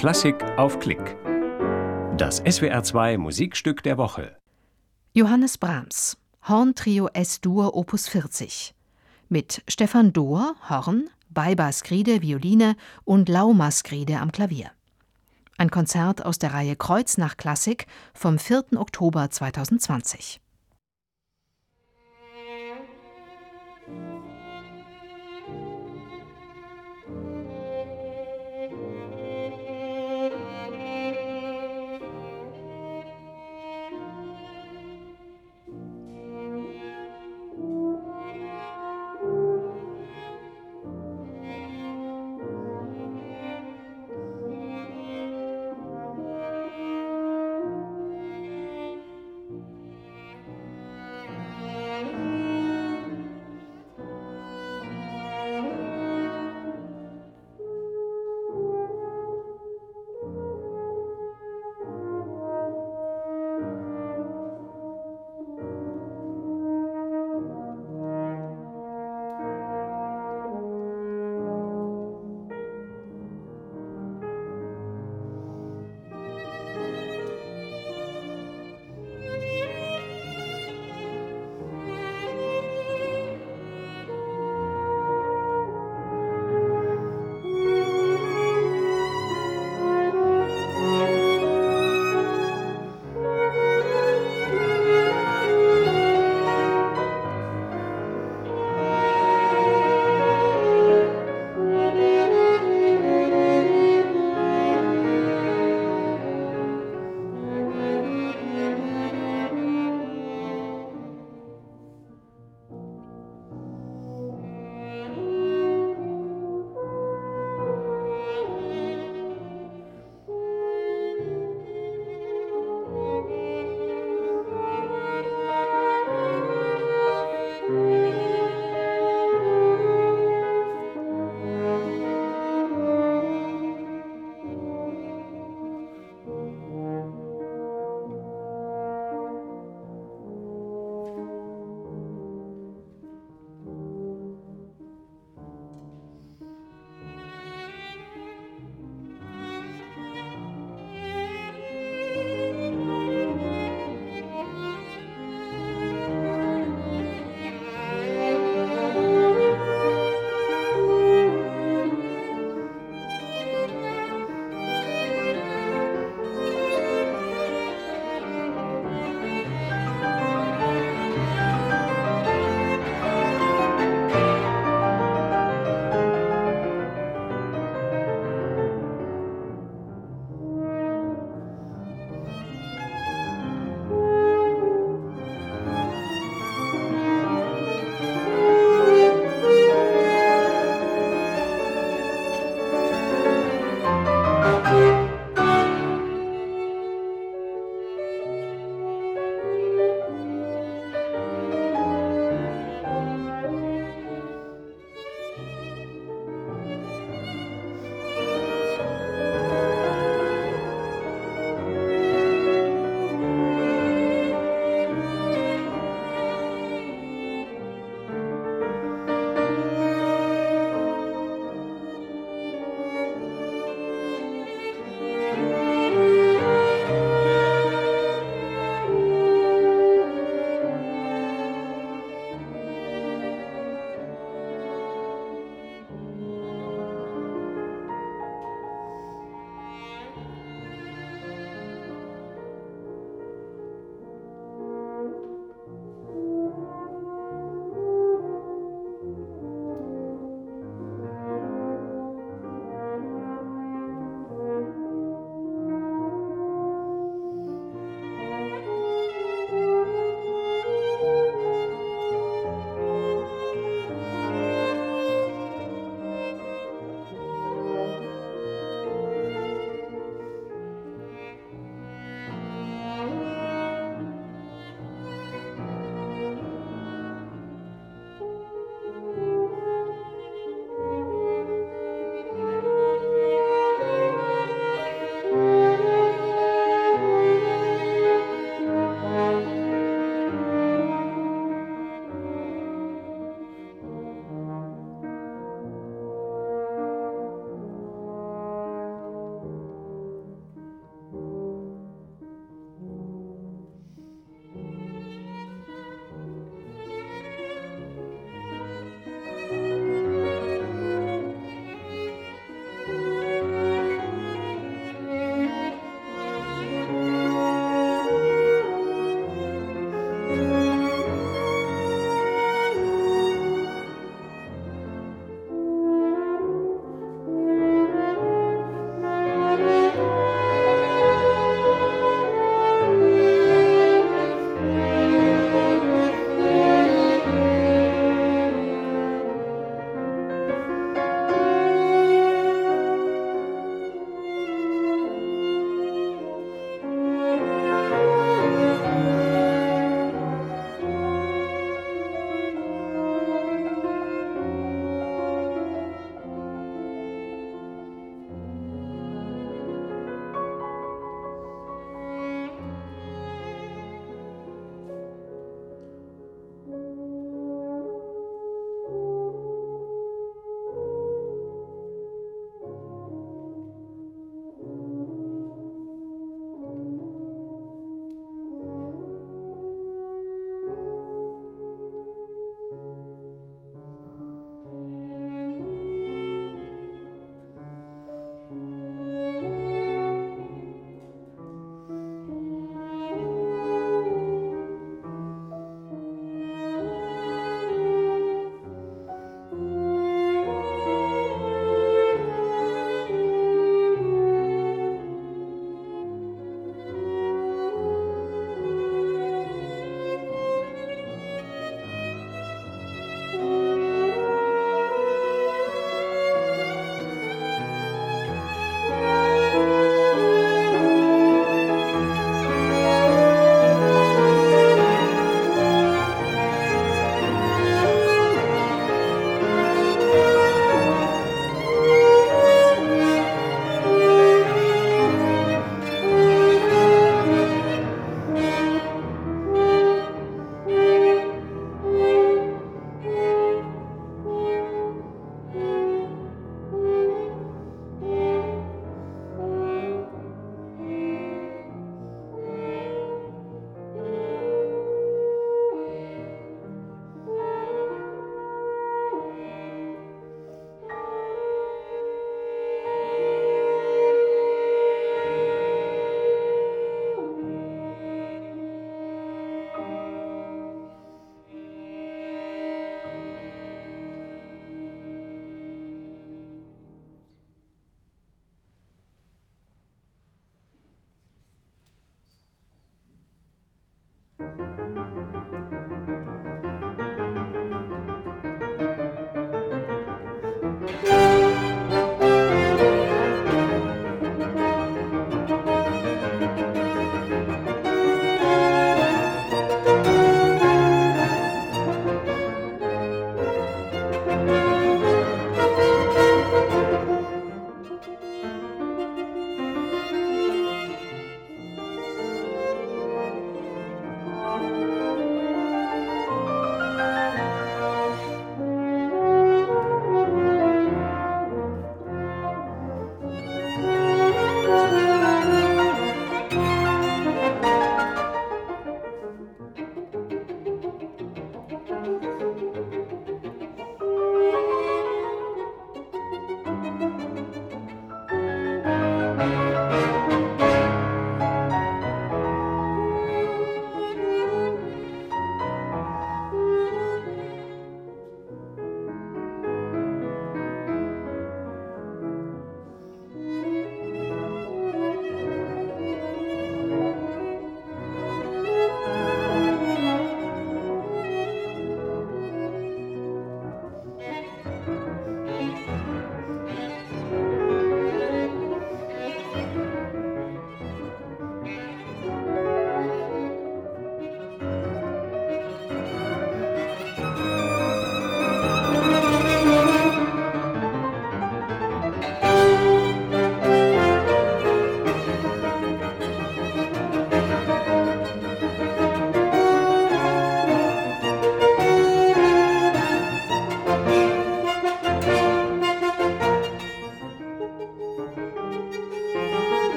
Klassik auf Klick. Das SWR2 Musikstück der Woche. Johannes Brahms, Horntrio S-Dur Opus 40. Mit Stefan Dohr, Horn, Baiba Skride, Violine und Lauma Skride am Klavier. Ein Konzert aus der Reihe Kreuz nach Klassik vom 4. Oktober 2020.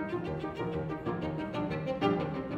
Thank you.